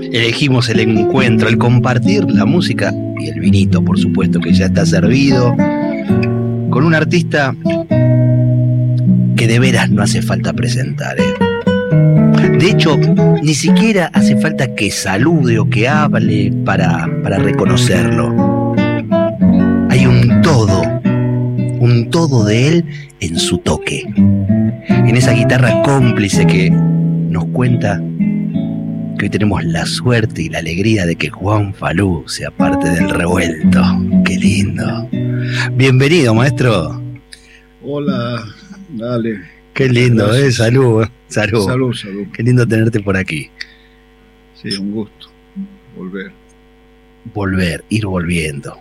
Elegimos el encuentro, el compartir la música y el vinito, por supuesto, que ya está servido, con un artista que de veras no hace falta presentar. ¿eh? De hecho, ni siquiera hace falta que salude o que hable para, para reconocerlo. Hay un todo, un todo de él en su toque en esa guitarra cómplice que nos cuenta que hoy tenemos la suerte y la alegría de que Juan Falú sea parte del revuelto. Qué lindo. Bienvenido, maestro. Hola, dale. Qué lindo, eh. Salud, eh. salud. Salud, salud. Qué lindo tenerte por aquí. Sí, un gusto. Volver. Volver, ir volviendo.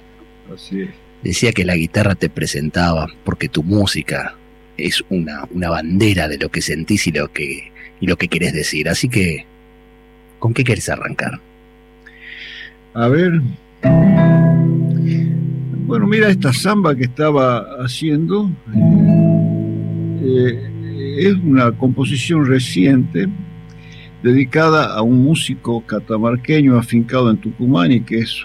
Así es. Decía que la guitarra te presentaba porque tu música es una, una bandera de lo que sentís y lo que, y lo que querés decir. Así que, ¿con qué querés arrancar? A ver. Bueno, mira esta samba que estaba haciendo. Eh, es una composición reciente dedicada a un músico catamarqueño afincado en Tucumán y que es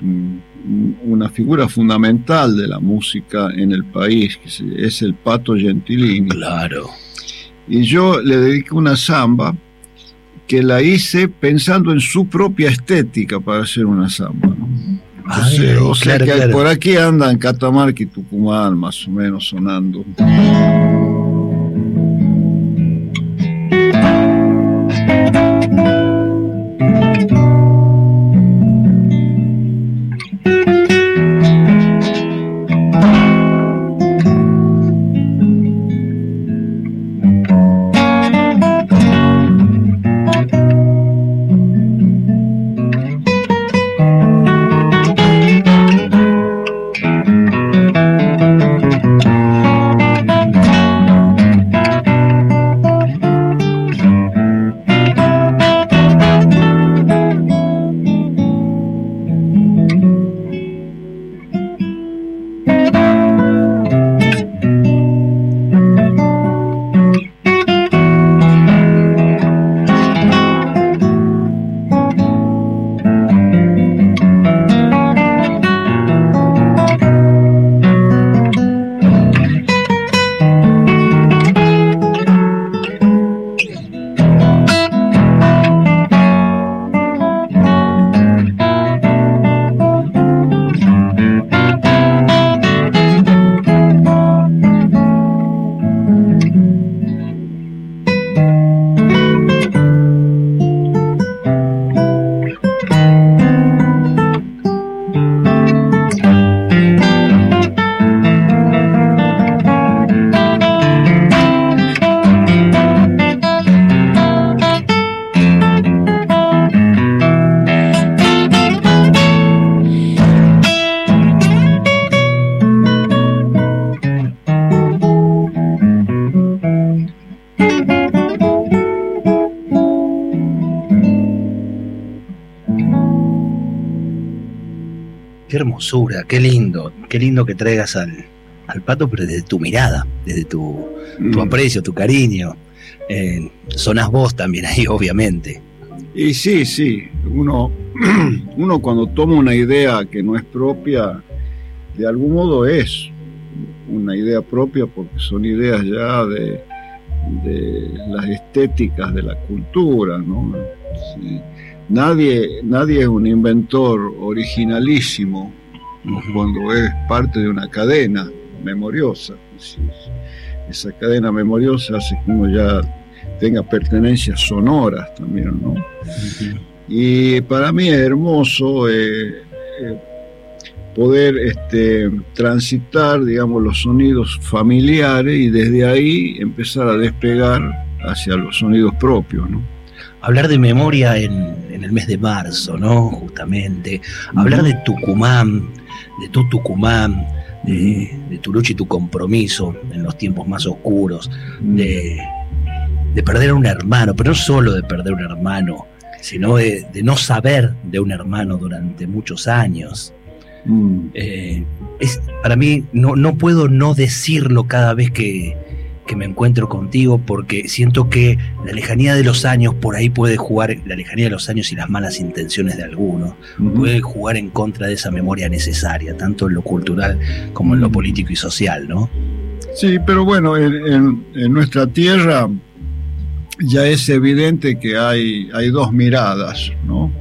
una figura fundamental de la música en el país, que es el Pato Gentilini. Claro. Y yo le dediqué una samba que la hice pensando en su propia estética para hacer una samba. o sea que por aquí andan Catamarca y Tucumán más o menos sonando. Qué lindo, qué lindo que traigas al, al pato, pero desde tu mirada, desde tu, tu mm. aprecio, tu cariño. Eh, sonás vos también ahí, obviamente. Y sí, sí, uno, uno cuando toma una idea que no es propia, de algún modo es una idea propia porque son ideas ya de, de las estéticas de la cultura, ¿no? Nadie, nadie es un inventor originalísimo, cuando es parte de una cadena memoriosa. Esa cadena memoriosa hace que uno ya tenga pertenencias sonoras también, ¿no? Y para mí es hermoso eh, eh, poder este, transitar, digamos, los sonidos familiares y desde ahí empezar a despegar hacia los sonidos propios, ¿no? Hablar de memoria en, en el mes de marzo, ¿no? Justamente. Hablar de Tucumán, de tu Tucumán, de, tu lucha y tu compromiso en los tiempos más oscuros, de, perder a un hermano, pero no solo de perder un hermano, sino de, no saber de un hermano durante muchos años. Mm. Eh, es, para mí no, no puedo no decirlo cada vez que, que me encuentro contigo porque siento que la lejanía de los años por ahí puede jugar, la lejanía de los años y las malas intenciones de algunos, puede jugar en contra de esa memoria necesaria, tanto en lo cultural como en lo político y social, ¿no? Sí, pero bueno, en, nuestra tierra ya es evidente que hay, hay dos miradas, ¿no?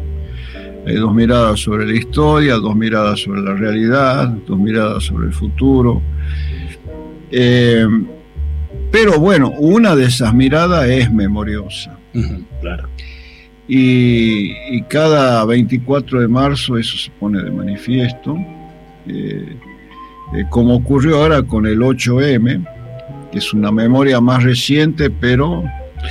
Hay dos miradas sobre la historia, dos miradas sobre la realidad, dos miradas sobre el futuro. Eh, pero bueno, una de esas miradas es memoriosa. claro. Y, cada 24 de marzo eso se pone de manifiesto, eh, eh, como ocurrió ahora con el 8M, que es una memoria más reciente, pero...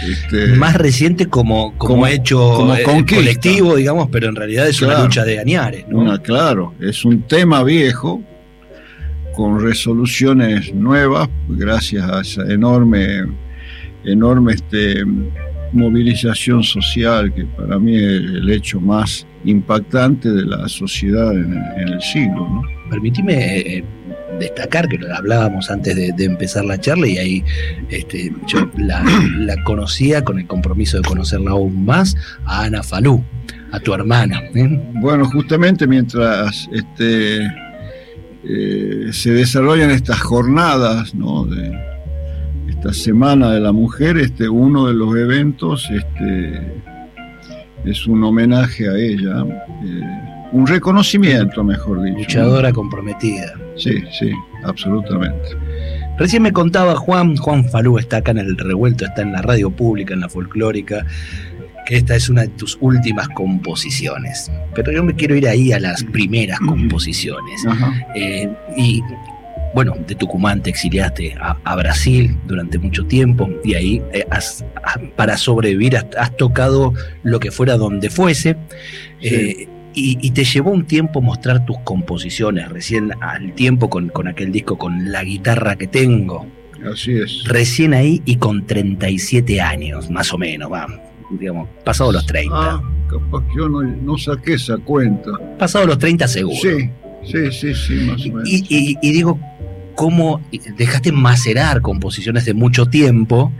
Este, más reciente como, como, hecho como eh, colectivo, digamos, pero en realidad es una lucha de Añares. ¿no? claro, es un tema viejo, con resoluciones nuevas, gracias a esa enorme, enorme este, movilización social, que para mí es el hecho más impactante de la sociedad en, el siglo. ¿no? Permitime eh, destacar que lo hablábamos antes de, empezar la charla y ahí este, yo la, conocía con el compromiso de conocerla aún más a Ana Falú, a tu hermana. ¿eh? Bueno, justamente mientras este, eh, se desarrollan estas jornadas, ¿no? De esta Semana de la Mujer, este, uno de los eventos este, es un homenaje a ella, eh, un reconocimiento, mejor dicho. Luchadora comprometida. Sí, sí, absolutamente. Recién me contaba Juan, Juan Falú está acá en el revuelto, está en la radio pública, en la folclórica, que esta es una de tus últimas composiciones. Pero yo me quiero ir ahí a las primeras composiciones. Eh, y bueno, de Tucumán te exiliaste a, Brasil durante mucho tiempo y ahí eh, para sobrevivir has, tocado lo que fuera donde fuese. Eh, y, te llevó un tiempo mostrar tus composiciones, recién al tiempo con, con aquel disco con la guitarra que tengo. Así es. Recién ahí y con 37 años, más o menos, va digamos, pasado los 30. Ah, capaz que yo no, saqué esa cuenta. Pasado los 30 seguro. Sí, sí, sí, sí, más o menos. Y, digo, ¿cómo dejaste macerar composiciones de mucho tiempo?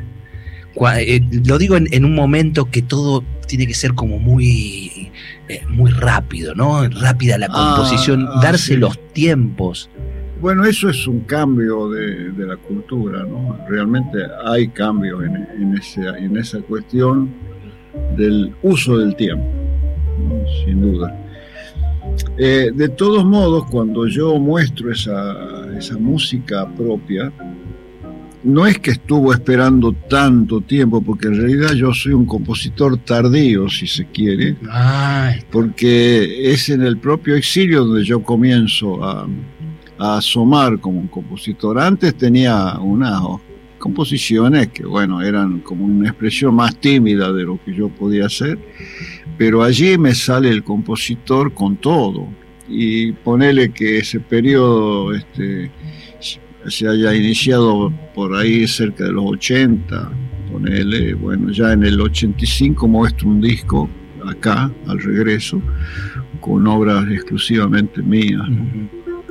Eh, lo digo en, un momento que todo tiene que ser como muy, eh, muy rápido, ¿no? Rápida la ah, composición, ah, darse los tiempos. Bueno, eso es un cambio de, la cultura, ¿no? Realmente hay cambios en, en esa cuestión del uso del tiempo, sin duda. Eh, de todos modos, cuando yo muestro esa, esa música propia, no es que estuvo esperando tanto tiempo, porque en realidad yo soy un compositor tardío, si se quiere, porque es en el propio exilio donde yo comienzo a, a asomar como un compositor. Antes tenía una composiciones que, bueno, eran como una expresión más tímida de lo que yo podía hacer, pero allí me sale el compositor con todo. Y ponele que ese periodo este, se haya iniciado por ahí cerca de los 80, ponele, bueno, ya en el 85 muestro un disco acá, al regreso, con obras exclusivamente mías,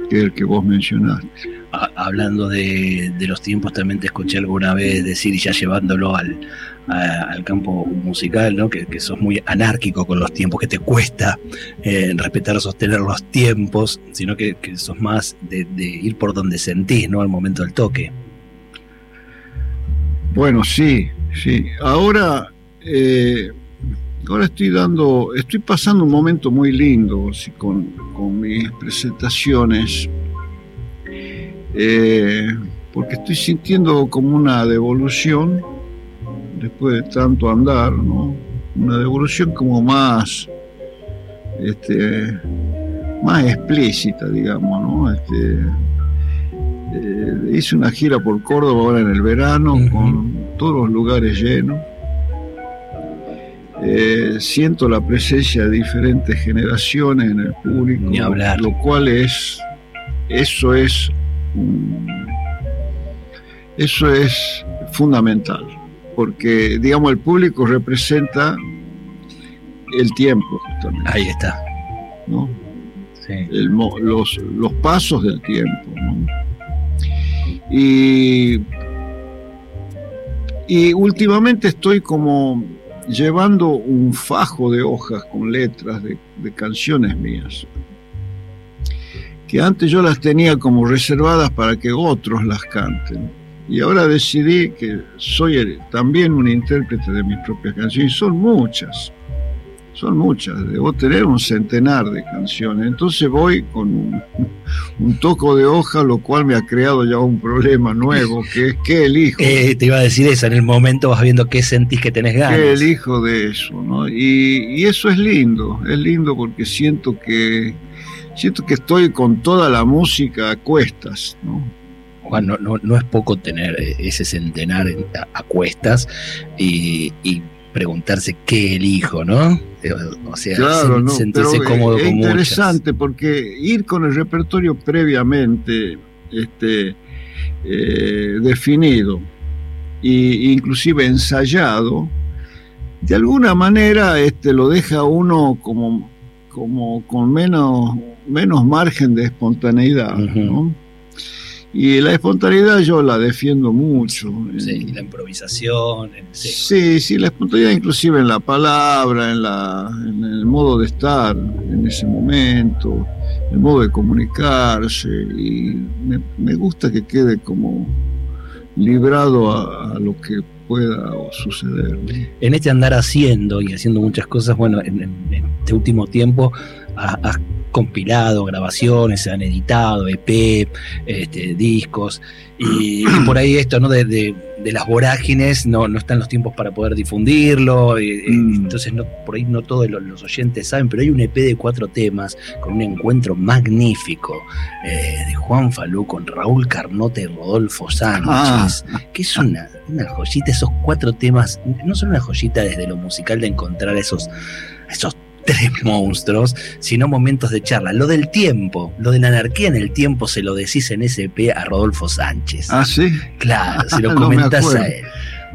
que es el que vos mencionaste hablando de, los tiempos, también te escuché alguna vez decir, y ya llevándolo al, al campo musical, ¿no? Que, sos muy anárquico con los tiempos, que te cuesta eh, respetar, sostener los tiempos, sino que, sos más de, ir por donde sentís, ¿no? Al momento del toque. Bueno, sí, sí. Ahora, eh, ahora estoy dando, estoy pasando un momento muy lindo con, con mis presentaciones eh, porque estoy sintiendo como una devolución después de tanto andar, ¿no? Una devolución como más, este, más explícita, digamos, ¿no? Este, eh, hice una gira por Córdoba ahora en el verano con todos los lugares llenos. eh, siento la presencia de diferentes generaciones en el público, lo cual es, eso es, eso es fundamental, porque digamos el público representa el tiempo justamente. Ahí está. ¿no? los, los, pasos del tiempo. Y, y últimamente estoy como llevando un fajo de hojas con letras de, de, canciones mías, que antes yo las tenía como reservadas para que otros las canten. Y ahora decidí que soy también un intérprete de mis propias canciones, y son muchas son muchas, debo tener un centenar de canciones. Entonces voy con un, toco de hoja, lo cual me ha creado ya un problema nuevo, que es qué elijo. Eh, te iba a decir eso, en el momento vas viendo qué sentís que tenés ganas. ¿Qué elijo de eso? ¿no? Y, eso es lindo, es lindo porque siento que, siento que estoy con toda la música a cuestas. ¿no? Juan, no, no, es poco tener ese centenar a, cuestas y preguntarse qué elijo, ¿no? O sea, claro, sentirse cómodo es interesante porque ir con el repertorio previamente este, eh, definido e inclusive ensayado, de alguna manera este, lo deja uno como, como con menos, menos margen de espontaneidad, ¿no? Y la espontaneidad yo la defiendo mucho. Sí, la improvisación. Sí. sí, la espontaneidad inclusive en la palabra, en, la, en el modo de estar en ese momento, el modo de comunicarse. Y me, gusta que quede como librado a, lo que pueda suceder. En este andar haciendo y haciendo muchas cosas, bueno, en, este último tiempo has compilado grabaciones, se han editado EP, este, discos, y, por ahí esto, ¿no? De, las vorágines, no, no están los tiempos para poder difundirlo, mm. entonces no, por ahí no todos los, oyentes saben, pero hay un EP de cuatro temas con un encuentro magnífico eh, de Juan Falú con Raúl Carnote y Rodolfo Sánchez, ah. que es una, una joyita, esos cuatro temas, no son una joyita desde lo musical de encontrar esos, esos tres monstruos, sino momentos de charla. Lo del tiempo, lo de la anarquía en el tiempo, se lo decís en SP a Rodolfo Sánchez. Ah, sí. Claro, se lo comentás a él.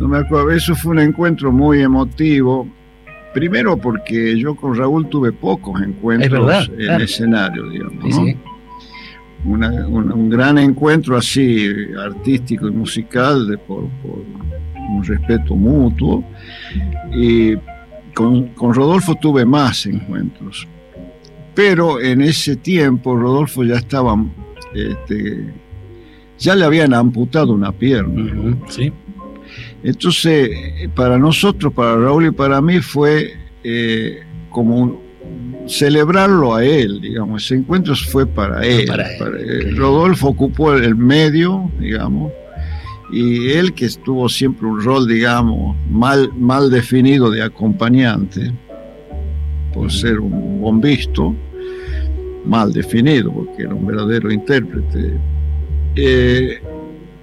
No me acuerdo, eso fue un encuentro muy emotivo. Primero porque yo con Raúl tuve pocos encuentros en escenario, digamos. ¿no? un, gran encuentro así, artístico y musical, de, por, por un respeto mutuo. Y con, Rodolfo tuve más encuentros, pero en ese tiempo Rodolfo ya estaba, este, ya le habían amputado una pierna. ¿sí? Entonces, para nosotros, para Raúl y para mí fue eh, como celebrarlo a él, digamos, ese encuentro fue para él. Rodolfo ocupó el medio, digamos, y él que estuvo siempre un rol, digamos, mal, mal definido de acompañante, por ser un bombisto, mal definido, porque era un verdadero intérprete. Eh,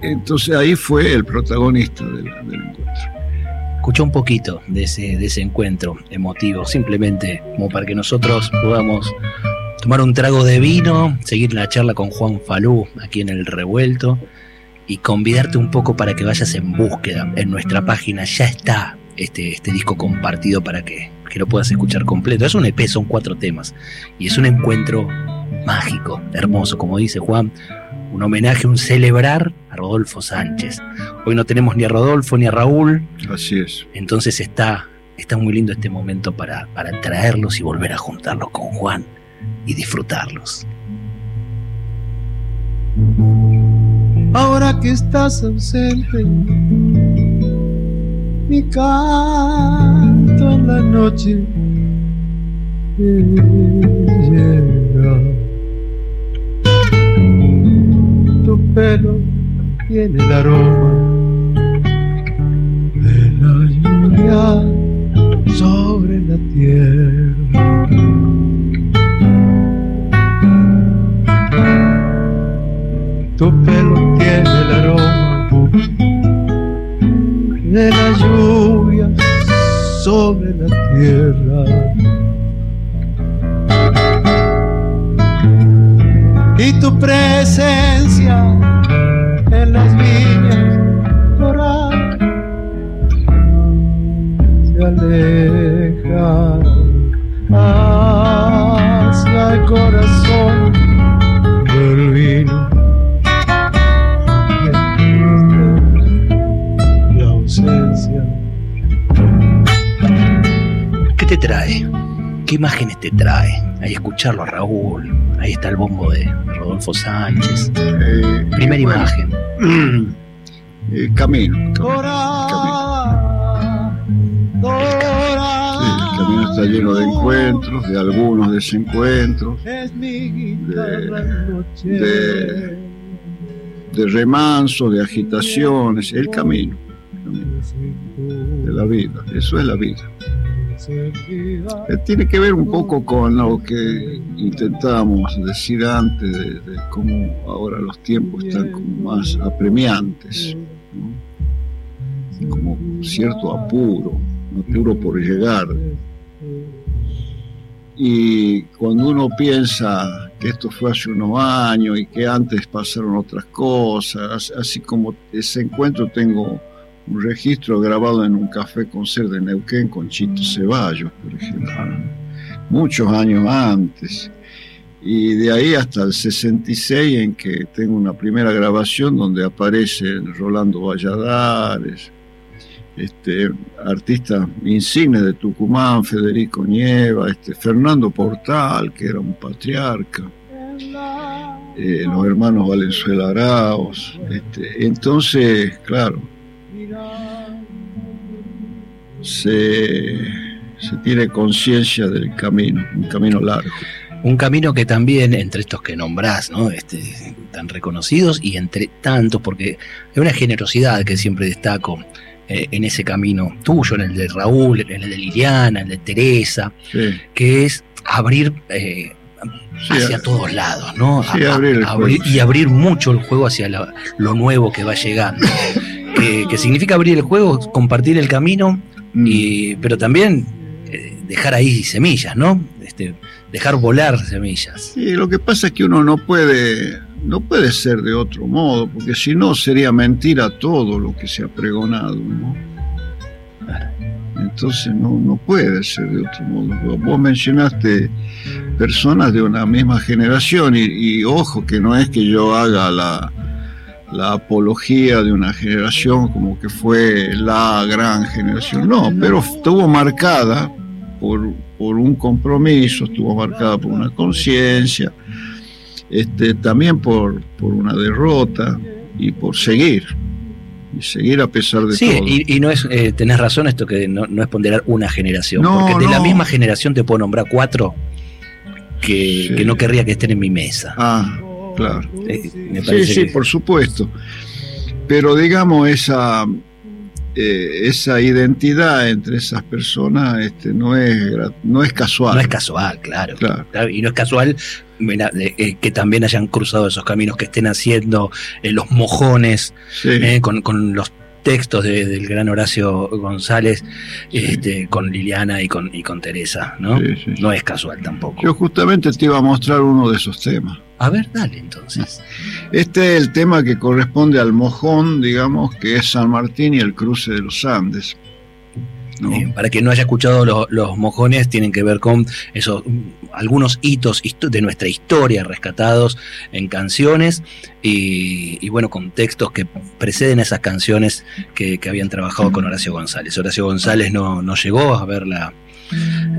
entonces ahí fue el protagonista del, encuentro. Escucha un poquito de ese, de ese encuentro emotivo, simplemente como para que nosotros podamos tomar un trago de vino, seguir la charla con Juan Falú aquí en el revuelto y convidarte un poco para que vayas en búsqueda. En nuestra página ya está este, este disco compartido para que, que lo puedas escuchar completo. Es un EP, son cuatro temas y es un encuentro mágico, hermoso, como dice Juan, un homenaje, un celebrar a Rodolfo Sánchez. Hoy no tenemos ni a Rodolfo ni a Raúl. Así es. Entonces está, está muy lindo este momento para, para traerlos y volver a juntarlos con Juan y disfrutarlos ahora que estás ausente. Mi canto en la noche llega. Tu pelo tiene el aroma de la lluvia sobre la tierra. Tu pelo tiene el aroma de la lluvia sobre la tierra. Y tu presencia en las viñas doradas se aleja trae? ¿Qué imágenes te trae? Ahí escucharlo a Raúl, ahí está el bombo de Rodolfo Sánchez. Eh, Primera bueno, imagen. eh, camino, camino. Sí, el camino está lleno de encuentros, de algunos desencuentros, Es mi guitarra noche. de- de remanso, de agitaciones, el camino, el camino de la vida, eso es la vida. Eh, Tiene que ver un poco con lo que intentábamos decir antes de, cómo ahora los tiempos están como más apremiantes, como cierto apuro, apuro por llegar. Y cuando uno piensa que esto fue hace unos años y que antes pasaron otras cosas, así como ese encuentro tengo un registro grabado en un café con ser de Neuquén con Chito Ceballos, por ejemplo, muchos años antes. Y de ahí hasta el 66 en que tengo una primera grabación donde aparecen Rolando Valladares, este, artistas insignes de Tucumán, Federico Nieva, este, Fernando Portal, que era un patriarca, eh, los hermanos Valenzuela Araos. Este, entonces, claro, se, se tiene conciencia del camino, un camino largo. Un camino que también, entre estos que nombrás, ¿no? Este, tan reconocidos y entre tantos, porque hay una generosidad que siempre destaco eh, en ese camino tuyo, en el de Raúl, en el de Liliana, en el de Teresa, Sí, que es abrir eh, sí, hacia todos lados, ¿no? Sí, abrir y abrir mucho el juego hacia la- lo nuevo que va llegando. que, que significa abrir el juego, compartir el camino, mm, y, pero también eh, dejar ahí semillas, ¿no? Este, dejar volar semillas. Sí, lo que pasa es que uno no puede, no puede ser de otro modo, porque si no sería mentira todo lo que se ha pregonado, ¿no? Entonces no, no puede ser de otro modo. Vos- Vos mencionaste personas de una misma generación y, y ojo que no es que yo haga la, la apología de una generación como que fue la gran generación, no, pero estuvo marcada por, por un compromiso, estuvo marcada por una conciencia, este, también por, por una derrota y por seguir, y seguir a pesar de Sí, todo. y, y no es, eh, tenés razón esto que no, no es ponderar una generación, No, porque de la misma generación te puedo nombrar cuatro que, Sí. que no querría que estén en mi mesa. Ah, claro. Eh, me Sí, sí, que- por supuesto. Pero digamos, esa, eh, esa identidad entre esas personas este, no, es, no es casual. no es casual, claro. Claro. Claro, Y no es casual mira, eh, eh, que también hayan cruzado esos caminos, que estén haciendo eh, los mojones Sí. eh, con, con los textos de- del gran Horacio González, este, con Liliana y con, y con Teresa, ¿no? Sí, sí. No es casual tampoco. Yo justamente te iba a mostrar uno de esos temas. A ver, dale entonces. Este es el tema que corresponde al mojón, digamos, que es San Martín y el cruce de los Andes. ¿No? Eh, para quien no haya escuchado lo- los mojones, tienen que ver con esos mm, algunos hitos de nuestra historia rescatados en canciones y, y, bueno, con textos que preceden a esas canciones que, que habían trabajado con Horacio González. Horacio González no, no llegó a ver la,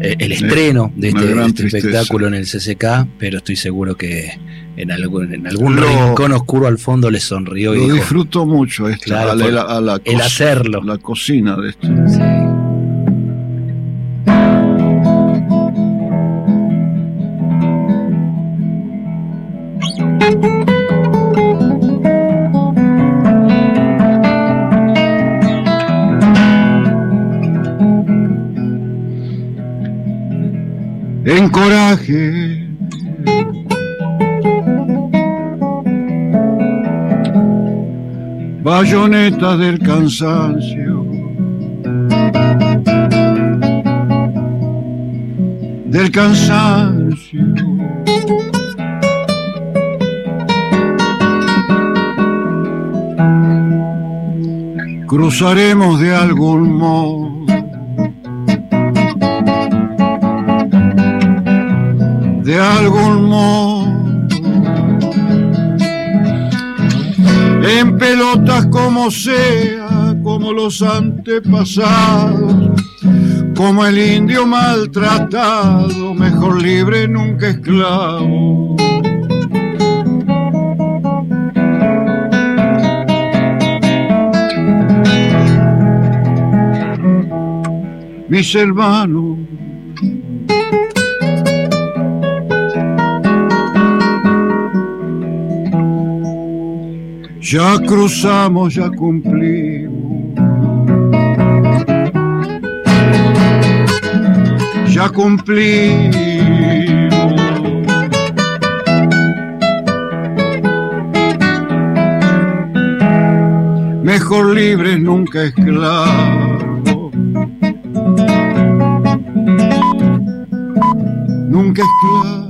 eh, el estreno de este, de este espectáculo en el CCK, pero estoy seguro que en algún, en algún Lo- rincón oscuro al fondo le sonrió y Lo dijo, disfruto mucho esto, Claro, a, la, por- a la el hacerlo. la cocina de esto. Sí. En coraje. Bayonetas del cansancio. del cansancio. Cruzaremos de algún modo de algún modo en pelotas como sea, como los antepasados, como el indio maltratado, mejor libre nunca esclavo. Mis hermanos Ya cruzamos, ya cumplimos. Ya cumplimos. Mejor libres, nunca esclavos. Nunca esclavos.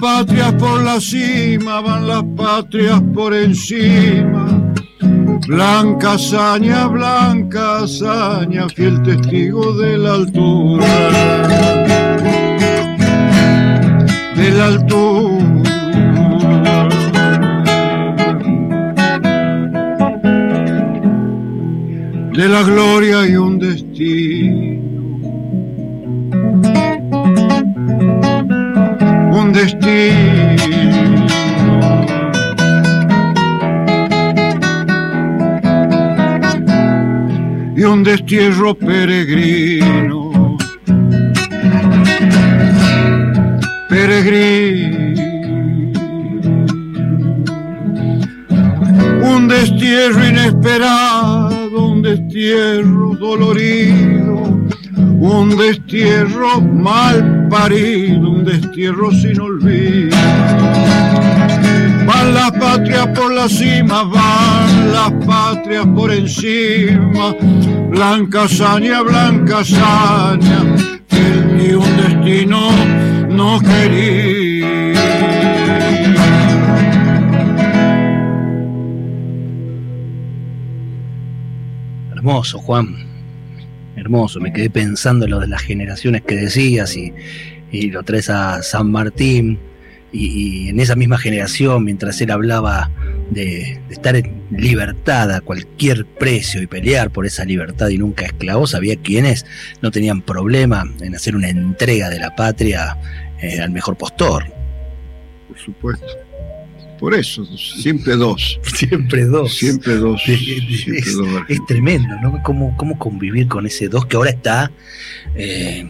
Patrias por la cima, van las patrias por encima. Blanca hazaña, blanca hazaña, fiel testigo de la altura. De la altura. De la gloria y un destino. Destino. Y un destierro peregrino. Peregrino. Un destierro inesperado, un destierro dolorido un destierro mal parido, un destierro sin olvido. Van las patrias por la cima, van las patrias por encima, blanca hazaña, blanca hazaña, que ni un destino no quería. Hermoso, Juan Me quedé pensando en lo de las generaciones que decías y, lo traes a San Martín. Y, en esa misma generación, mientras él hablaba de, estar en libertad a cualquier precio y pelear por esa libertad y nunca esclavos, había quienes no tenían problema en hacer una entrega de la patria eh, al mejor postor. Por supuesto. Por eso, siempre dos. Siempre dos. Siempre dos. es, tremendo, ¿no? ¿Cómo, ¿Cómo, convivir con ese dos que ahora está eh,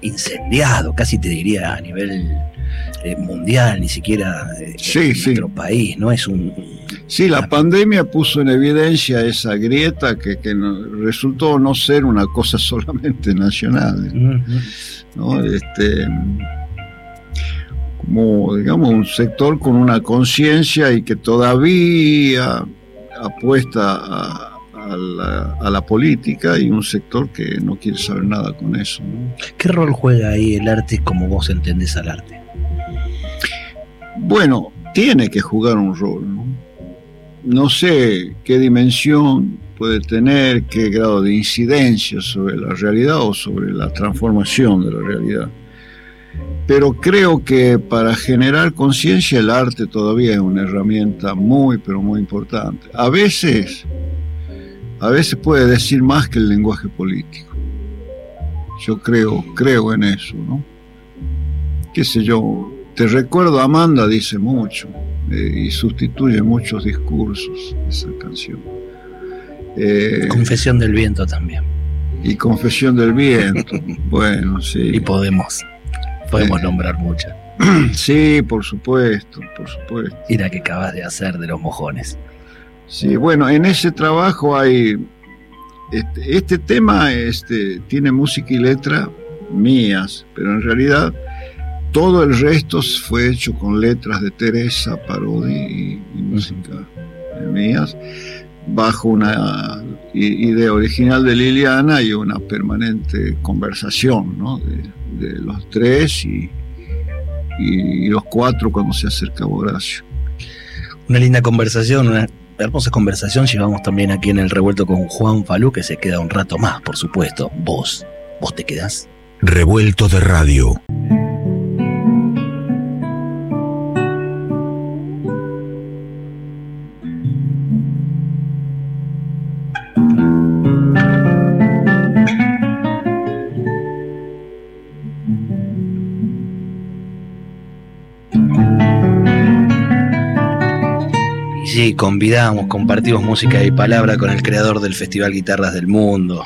incendiado, casi te diría a nivel eh, mundial, ni siquiera eh, en nuestro país, ¿no? Es un. Sí, la pandemia puso en evidencia esa grieta que, resultó no ser una cosa solamente nacional. ¿no? Este como, digamos, un sector con una conciencia y que todavía apuesta a, la, política y un sector que no quiere saber nada con eso. ¿Qué rol juega ahí el arte como vos entendés al arte? Bueno, tiene que jugar un rol. ¿no? no sé qué dimensión puede tener, qué grado de incidencia sobre la realidad o sobre la transformación de la realidad pero creo que para generar conciencia el arte todavía es una herramienta muy, pero muy importante. A veces, a veces puede decir más que el lenguaje político. Yo creo, creo en eso, ¿no? Qué sé yo, te recuerdo Amanda dice mucho eh, y sustituye muchos discursos esa canción. Eh, Confesión del viento también. Y Confesión del viento, bueno, sí. Y podemos. Podemos eh, nombrar muchas. Sí, por supuesto, por supuesto. Y la que acabas de hacer de los mojones. Sí, bueno, en ese trabajo hay. Este, este, tema este, tiene música y letra mías, pero en realidad todo el resto fue hecho con letras de Teresa, Parodi y, música mías. bajo una idea original de Liliana y una permanente conversación ¿no? de, de, los tres y, y, los cuatro cuando se acerca Horacio. Una linda conversación, una hermosa conversación llevamos también aquí en el revuelto con Juan Falú, que se queda un rato más, por supuesto. Vos, vos te quedás. Revuelto de radio. Convidamos, compartimos música y palabra con el creador del Festival Guitarras del Mundo,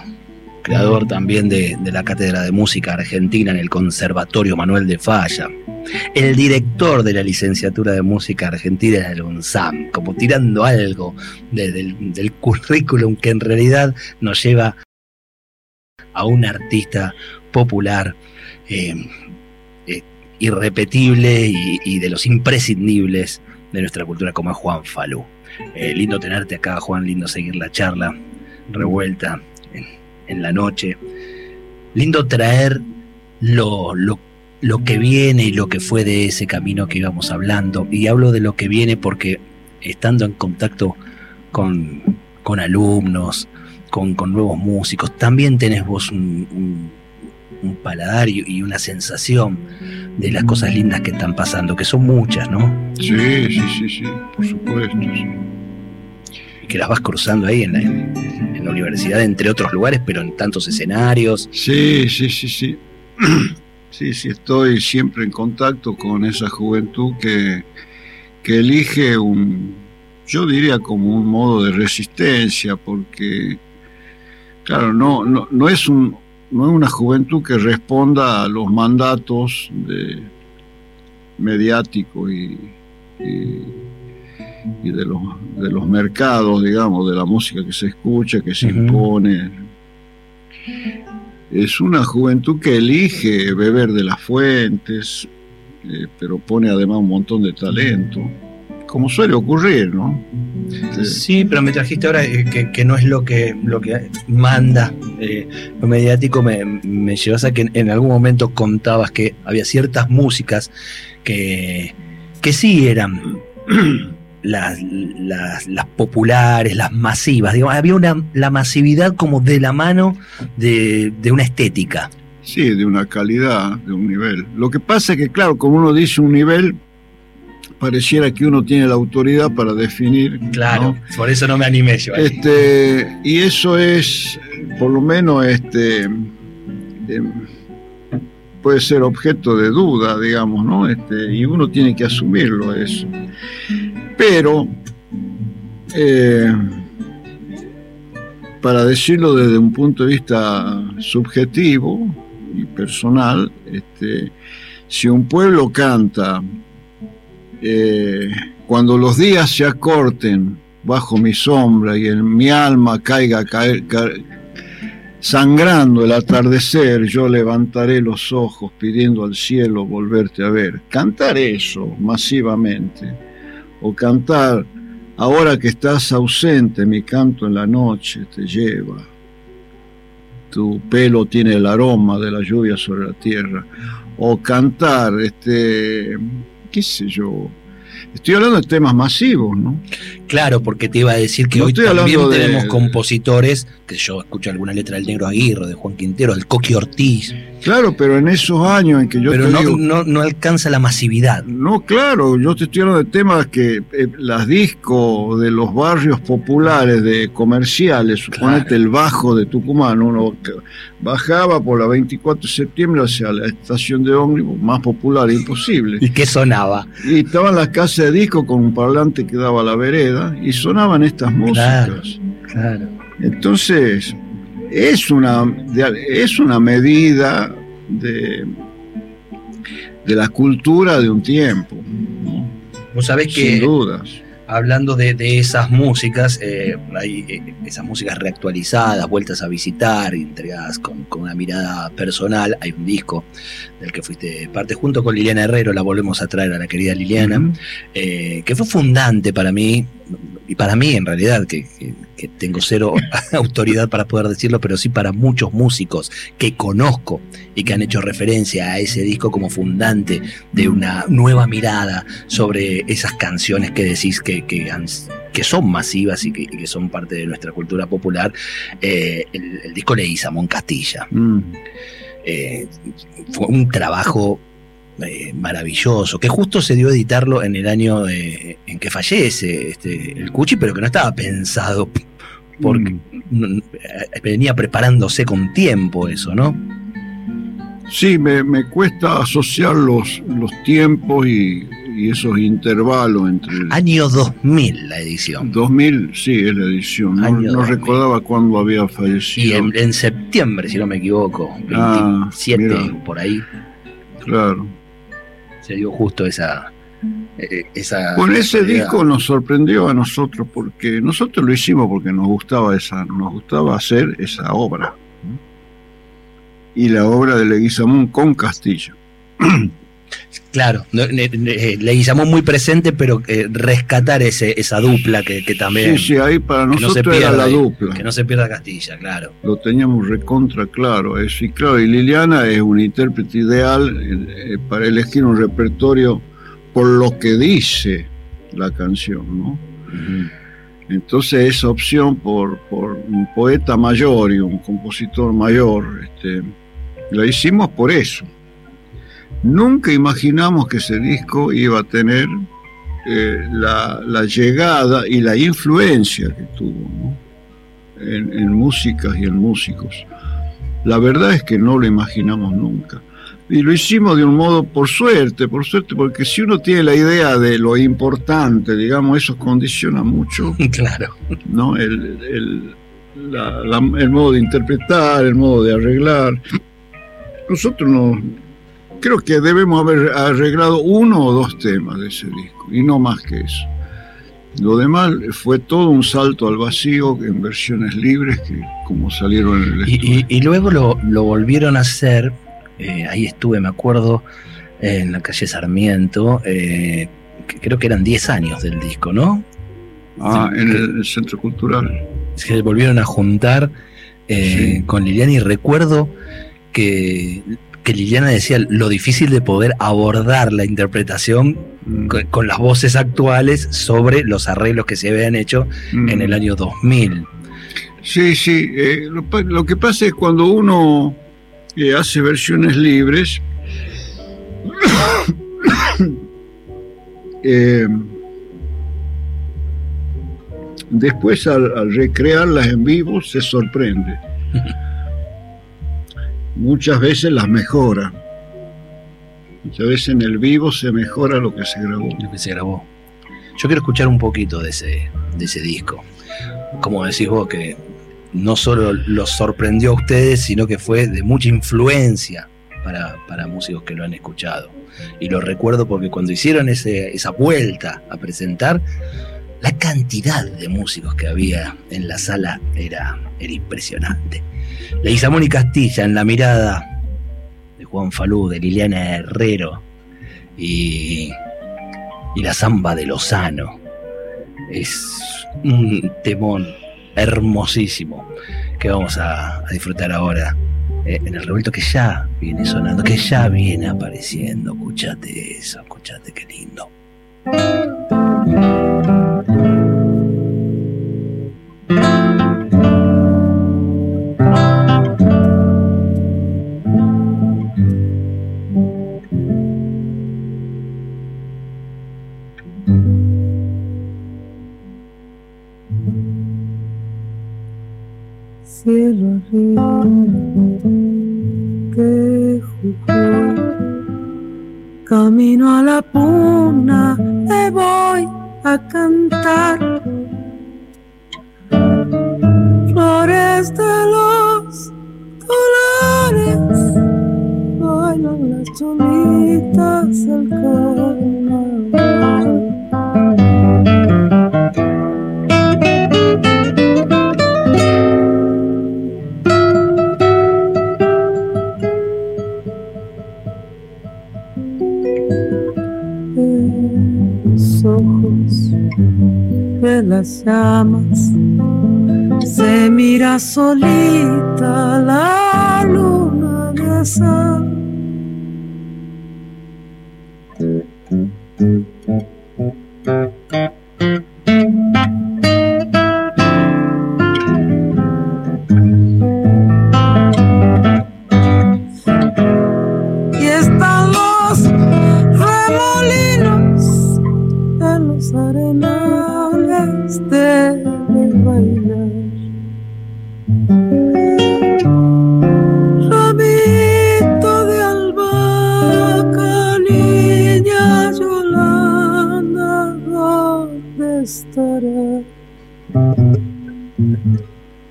creador también de, la Cátedra de Música Argentina en el Conservatorio Manuel de Falla, el director de la licenciatura de Música Argentina del UNSAM, como tirando algo del, currículum que en realidad nos lleva a un artista popular eh, eh, irrepetible y de los imprescindibles de nuestra cultura como es Juan Falú. Eh, lindo tenerte acá, Juan, lindo seguir la charla revuelta en, la noche. Lindo traer lo, lo, lo, que viene y lo que fue de ese camino que íbamos hablando. Y hablo de lo que viene porque estando en contacto con, con alumnos, con, con, nuevos músicos, también tenés vos un un paladar y, una sensación de las cosas lindas que están pasando, que son muchas, ¿no? Sí, sí, sí, sí, por supuesto, sí. Y que las vas cruzando ahí en la, en, la universidad, entre otros lugares, pero en tantos escenarios. Sí, sí, sí, sí. Sí, sí, estoy siempre en contacto con esa juventud que, que elige un, yo diría como un modo de resistencia, porque, claro, no, no, no es un, no es una juventud que responda a los mandatos de, mediáticos y, y, de, los, de los mercados, digamos, de la música que se escucha, que se impone. Es una juventud que elige beber de las fuentes, eh, pero pone además un montón de talento como suele ocurrir, ¿no? Sí, pero me trajiste ahora eh, que, no es lo que, lo que manda eh, lo mediático, me, me llevas a que en, algún momento contabas que había ciertas músicas que, que sí eran las, las, populares, las masivas, había una, la masividad como de la mano de, de una estética. Sí, de una calidad, de un nivel. Lo que pasa es que, claro, como uno dice un nivel, pareciera que uno tiene la autoridad para definir. Claro, por eso no me animé yo. Este, y eso es, por lo menos, este, em, puede ser objeto de duda, digamos, ¿no? Este, y uno tiene que asumirlo eso. Pero, eh, para decirlo desde un punto de vista subjetivo y personal, este, si un pueblo canta eh, cuando los días se acorten bajo mi sombra y en mi alma caiga sangrando el atardecer, yo levantaré los ojos pidiendo al cielo volverte a ver. Cantar eso masivamente, o cantar, ahora que estás ausente, mi canto en la noche te lleva. Tu pelo tiene el aroma de la lluvia sobre la tierra. O cantar, este, qué sé yo. Estoy hablando de temas masivos, ¿no? Claro, porque te iba a decir que hoy también tenemos compositores, que yo escucho alguna letra del Negro Aguirre, de Juan Quintero, del Coqui Ortiz. Claro, pero en esos años en que yo pero no, no, alcanza la masividad. No, claro, yo te estoy hablando de temas que eh, las discos de los barrios populares, de comerciales, suponete el bajo de Tucumán, uno bajaba por la 24 de septiembre hacia la estación de ómnibus más popular imposible. ¿Y qué sonaba? Y estaban las casas de disco con un parlante que daba la vereda y sonaban estas músicas. Claro, Entonces, es una, es una medida de, de la cultura de un tiempo. Vos sabés que. Sin dudas hablando de, esas músicas, eh, hay eh, esas músicas reactualizadas, vueltas a visitar, entregadas con, una mirada personal. Hay un disco del que fuiste parte junto con Liliana Herrero, la volvemos a traer a la querida Liliana, eh, que fue fundante para mí. Y para mí en realidad, que, tengo cero autoridad para poder decirlo, pero sí para muchos músicos que conozco y que han hecho referencia a ese disco como fundante de una nueva mirada sobre esas canciones que decís que, que, son masivas y que, son parte de nuestra cultura popular, eh, el, disco Leguizamón Castilla. Mm. Eh, fue un trabajo eh, maravilloso, que justo se dio a editarlo en el año en que fallece este, el Cuchi, pero que no estaba pensado porque mm. venía preparándose con tiempo eso, ¿no? Sí, me, cuesta asociar los, los tiempos y, esos intervalos entre... Año 2000 la edición. 2000, sí, es la edición. No, recordaba cuándo había fallecido. Y en, septiembre, si no me equivoco, 27 ah, por ahí. Claro se dio justo esa... Eh, esa Con ese disco nos sorprendió a nosotros porque nosotros lo hicimos porque nos gustaba esa, nos gustaba hacer esa obra. Y la obra de Leguizamón con Castillo. Claro, Leguizamón muy presente, pero eh, rescatar ese, esa dupla que, también. Sí, sí, ahí para nosotros era la dupla. Que no se pierda Castilla, claro. Lo teníamos recontra claro, eso. Y claro, y Liliana es un intérprete ideal eh, para elegir un repertorio por lo que dice la canción, ¿no? Entonces esa opción por, por un poeta mayor y un compositor mayor, este, la hicimos por eso Nunca imaginamos que ese disco iba a tener eh, la, llegada y la influencia que tuvo en, músicas y en músicos. La verdad es que no lo imaginamos nunca. Y lo hicimos de un modo por suerte, por suerte, porque si uno tiene la idea de lo importante, digamos, eso condiciona mucho. Claro. ¿no? El, el modo de interpretar, el modo de arreglar. Nosotros no, creo que debemos haber arreglado uno o dos temas de ese disco, y no más que eso. Lo demás fue todo un salto al vacío en versiones libres que como salieron en el y, y, luego lo, volvieron a hacer, eh, ahí estuve, me acuerdo, en la calle Sarmiento, eh, creo que eran 10 años del disco, ¿no? Ah, en el, Centro Cultural. Se volvieron a juntar eh, con Liliana y recuerdo que que Liliana decía lo difícil de poder abordar la interpretación mm. con, las voces actuales sobre los arreglos que se habían hecho mm. en el año 2000. Sí, sí, eh, lo, que pasa es cuando uno eh, hace versiones libres, eh, después al recrearlas en vivo se sorprende. muchas veces las mejora. Muchas veces en el vivo se mejora lo que se grabó. Lo que se grabó. Yo quiero escuchar un poquito de ese, de ese disco. Como decís vos, que no solo los sorprendió a ustedes, sino que fue de mucha influencia para, para músicos que lo han escuchado. Y lo recuerdo porque cuando hicieron ese, esa vuelta a presentar, la cantidad de músicos que había en la sala era, era impresionante. Leguizamón y Castilla en la mirada de Juan Falú, de Liliana Herrero y, la zamba de Lozano. Es un temón hermosísimo que vamos a, disfrutar ahora eh, en el revuelto que ya viene sonando, que ya viene apareciendo. Escuchate eso, escuchate qué lindo. Cielo que jugó. Camino a la puna, me voy a cantar. Flores de los dólares, bailan las cholitas las llamas. Se mira solita la luna de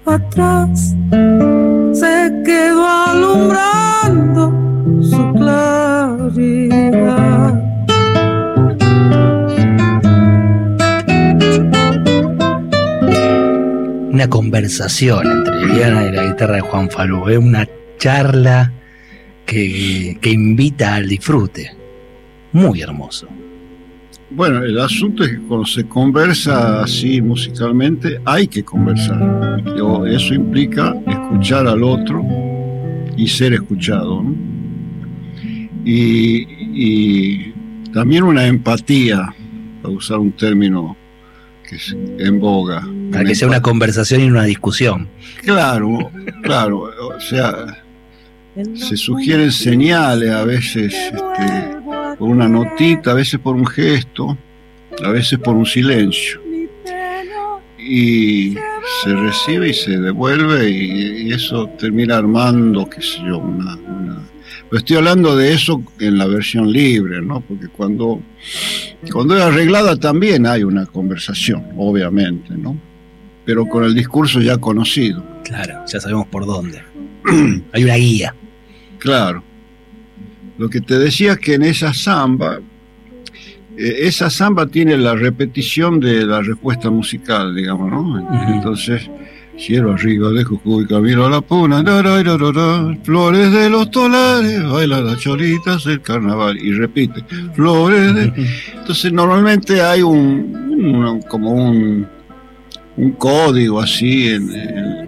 azar. entre Liliana y la guitarra de Juan Falú. Es una charla que, invita al disfrute. Muy hermoso. Bueno, el asunto es que cuando se conversa así musicalmente, hay que conversar. Eso implica escuchar al otro y ser escuchado. Y, y, también una empatía, para usar un término que es en boga, para que sea una conversación y una discusión. Claro, claro. O sea, se sugieren señales a veces este, por una notita, a veces por un gesto, a veces por un silencio. Y se recibe y se devuelve y, eso termina armando, qué sé yo, una, Pero estoy hablando de eso en la versión libre, ¿no? Porque cuando, cuando es arreglada también hay una conversación, obviamente, ¿no? pero con el discurso ya conocido. Claro, ya sabemos por dónde. Hay una guía. Claro. Lo que te decía es que en esa samba, eh, esa samba tiene la repetición de la respuesta musical, digamos, ¿no? Entonces, cielo arriba de Jujuy, camino a la puna, flores de los tolares, baila las cholitas del carnaval, y repite, flores de... Entonces, normalmente hay un como un un código así en,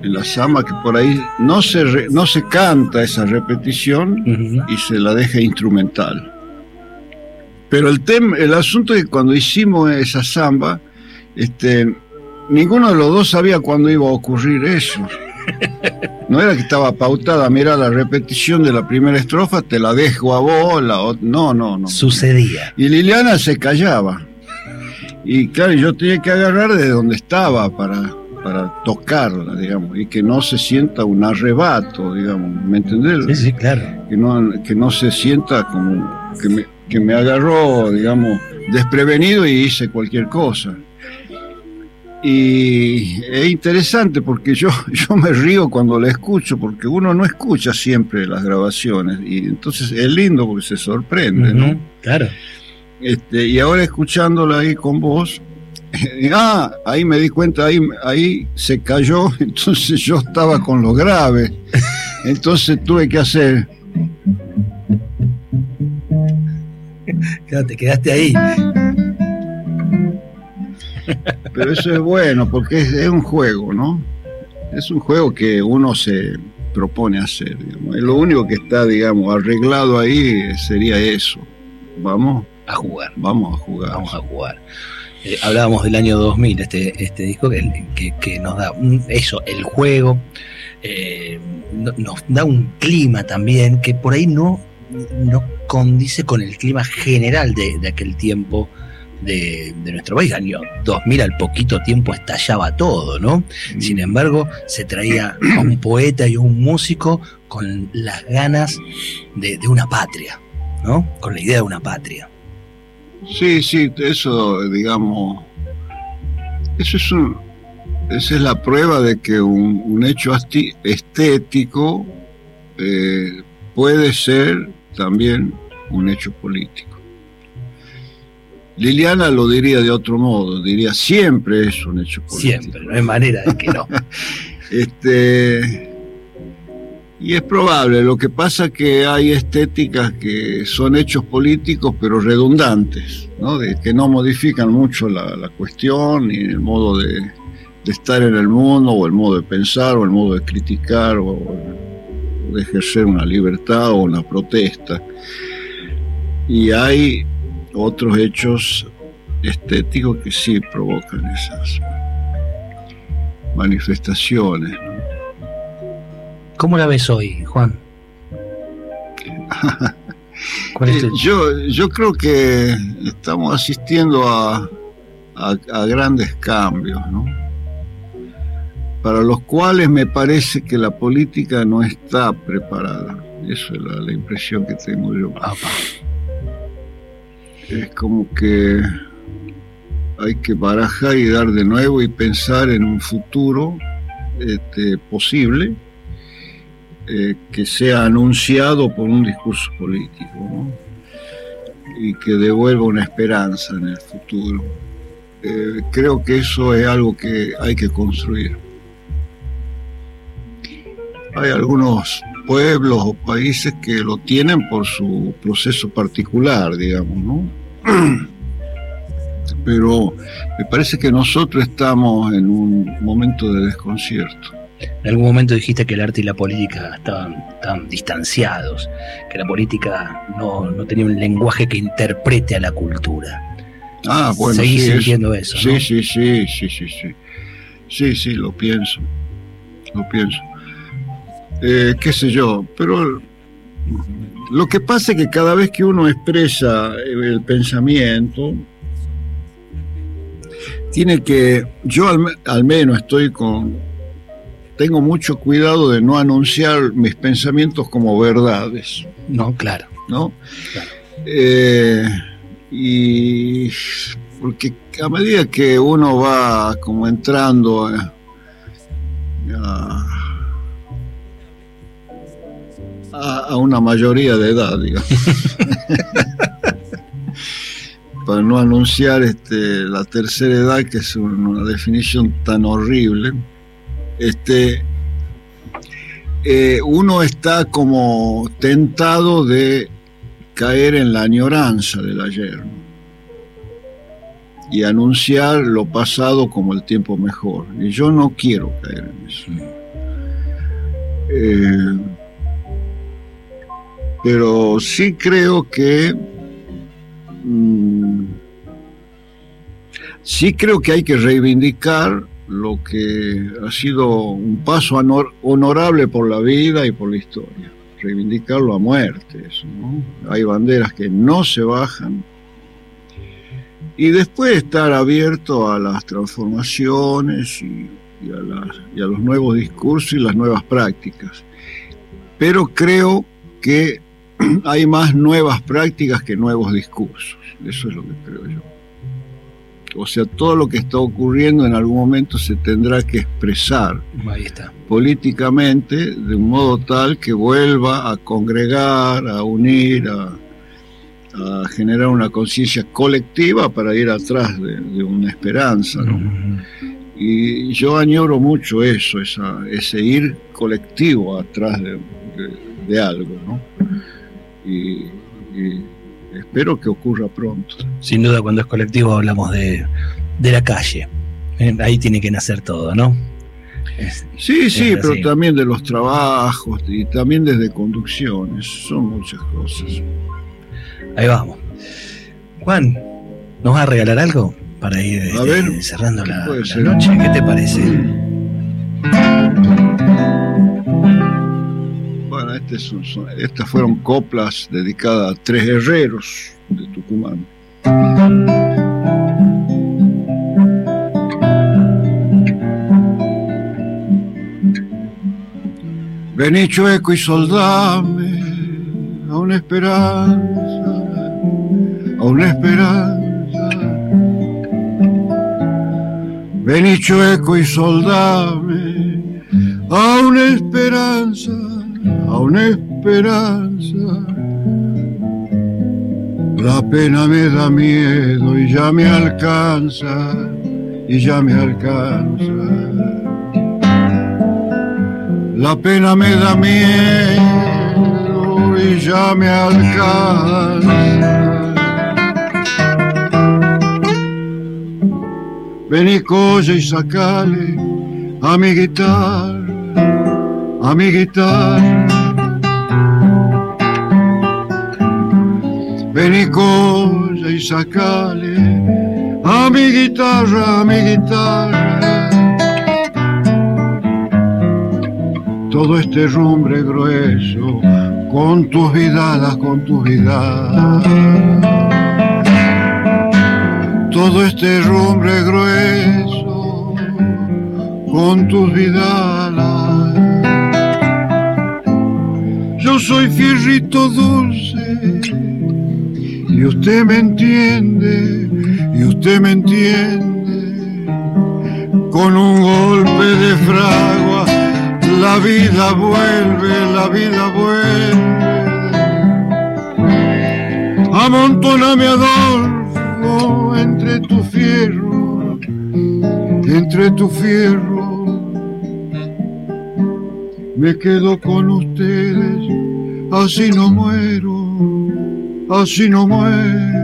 la samba que por ahí no se, no se canta esa repetición y se la deja instrumental. Pero el, tema, el asunto es que cuando hicimos esa samba, este, ninguno de los dos sabía cuándo iba a ocurrir eso. No era que estaba pautada, mira la repetición de la primera estrofa, te la dejo a vos, no, no, no. Sucedía. Y Liliana se callaba. Y claro, yo tenía que agarrar de donde estaba para, para tocarla, digamos, y que no se sienta un arrebato, digamos, ¿me entendés? Sí, sí, claro. Que no, que no se sienta como que me, que me agarró, digamos, desprevenido y hice cualquier cosa. Y es interesante porque yo, yo me río cuando la escucho, porque uno no escucha siempre las grabaciones, y entonces es lindo porque se sorprende, ¿no? Claro. Este, y ahora escuchándola ahí con vos, ah, ahí me di cuenta, ahí, ahí se cayó, entonces yo estaba con lo grave. Entonces tuve que hacer. Claro, te quedaste ahí. Pero eso es bueno, porque es, un juego, ¿no? Es un juego que uno se propone hacer. Lo único que está, digamos, arreglado ahí sería eso. Vamos a jugar. Vamos a jugar. Vamos a jugar. Eh, hablábamos del año 2000, este, este disco que, que, nos da eso, el juego, eh, nos da un clima también que por ahí no, no condice con el clima general de, aquel tiempo de, nuestro país. Año 2000 al poquito tiempo estallaba todo, ¿no? Mm. Sin embargo, se traía a un poeta y un músico con las ganas de, de una patria, ¿no? Con la idea de una patria. Sí, sí, eso, digamos, eso es un, esa es la prueba de que un, hecho estético eh, puede ser también un hecho político. Liliana lo diría de otro modo, diría siempre es un hecho político. Siempre, no hay manera de que no. este, Y es probable, lo que pasa que hay estéticas que son hechos políticos pero redundantes, ¿no? Que no modifican mucho la, cuestión ni el modo de, estar en el mundo o el modo de pensar o el modo de criticar o de ejercer una libertad o una protesta. Y hay otros hechos estéticos que sí provocan esas manifestaciones. ¿Cómo la ves hoy, Juan? Eh, yo, yo creo que estamos asistiendo a, a, grandes cambios, ¿no? para los cuales me parece que la política no está preparada. Eso es la, impresión que tengo yo. Es como que hay que barajar y dar de nuevo y pensar en un futuro este, posible eh, que sea anunciado por un discurso político y que devuelva una esperanza en el futuro. Eh, creo que eso es algo que hay que construir. Hay algunos pueblos o países que lo tienen por su proceso particular, digamos, ¿no? Pero me parece que nosotros estamos en un momento de desconcierto. En algún momento dijiste que el arte y la política estaban, tan distanciados, que la política no, tenía un lenguaje que interprete a la cultura. Ah, bueno. Seguís sí, sintiendo eso. Sí, sí, sí, sí, sí, sí. Sí, sí, lo pienso. Lo pienso. Eh, qué sé yo, pero lo que pasa es que cada vez que uno expresa el pensamiento, tiene que, yo al menos estoy con, tengo mucho cuidado de no anunciar mis pensamientos como verdades. No, claro. ¿No? Eh, y porque a medida que uno va como entrando a, una mayoría de edad, digamos. Para no anunciar este, la tercera edad, que es una definición tan horrible este, eh, uno está como tentado de caer en la añoranza del ayer y anunciar lo pasado como el tiempo mejor. Y yo no quiero caer en eso. Eh, pero sí creo que mm, sí creo que hay que reivindicar lo que ha sido un paso honorable por la vida y por la historia, reivindicarlo a muerte. Hay banderas que no se bajan y después estar abierto a las transformaciones y, a, los nuevos discursos y las nuevas prácticas. Pero creo que hay más nuevas prácticas que nuevos discursos. Eso es lo que creo yo. O sea, todo lo que está ocurriendo en algún momento se tendrá que expresar políticamente de un modo tal que vuelva a congregar, a unir, a, generar una conciencia colectiva para ir atrás de, una esperanza. Y yo añoro mucho eso, ese ir colectivo atrás de, algo. ¿no? y espero que ocurra pronto. Sin duda, cuando es colectivo hablamos de, la calle. Eh, ahí tiene que nacer todo, ¿no? sí, sí, pero también de los trabajos y también desde conducciones. Son muchas cosas. Ahí vamos. Juan, ¿nos va a regalar algo para ir este, cerrando la, la noche? ¿Qué te parece? Este estas fueron coplas dedicadas a tres herreros de Tucumán. Vení chueco y soldame a una esperanza, a una esperanza. Vení chueco y soldame a una esperanza a una esperanza. La pena me da miedo y ya me alcanza, y ya me alcanza. la pena me da miedo y ya me alcanza. Vení, colla y sacale a mi guitarra, a mi guitarra. Vení, colla y sacale a mi guitarra, a mi guitarra. Todo este rumbre grueso con tus vidalas, con tus vidalas todo este rumbre grueso con tus vidalas. Yo soy fierrito dulce y usted me entiende, y usted me entiende. Con un golpe de fragua la vida vuelve, la vida vuelve. Amontóname a entre tu fierro, entre tu fierro. Me quedo con ustedes, así no muero, así no muero.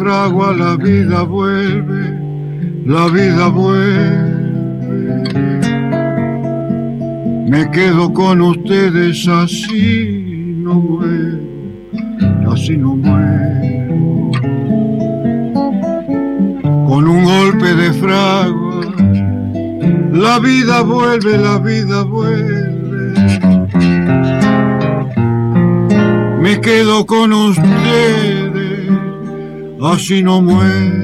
fragua la vida vuelve, la vida vuelve. Me quedo con ustedes así no muero, así no muero. Con un golpe de fragua, la vida vuelve, la vida vuelve. Me quedo con ustedes así no muere.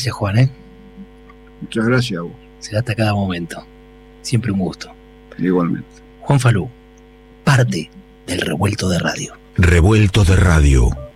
Gracias, Juan, ¿eh? Muchas gracias a vos. Será hasta cada momento. Siempre un gusto. Igualmente. Juan Falú, parte del revuelto de radio. Revuelto de radio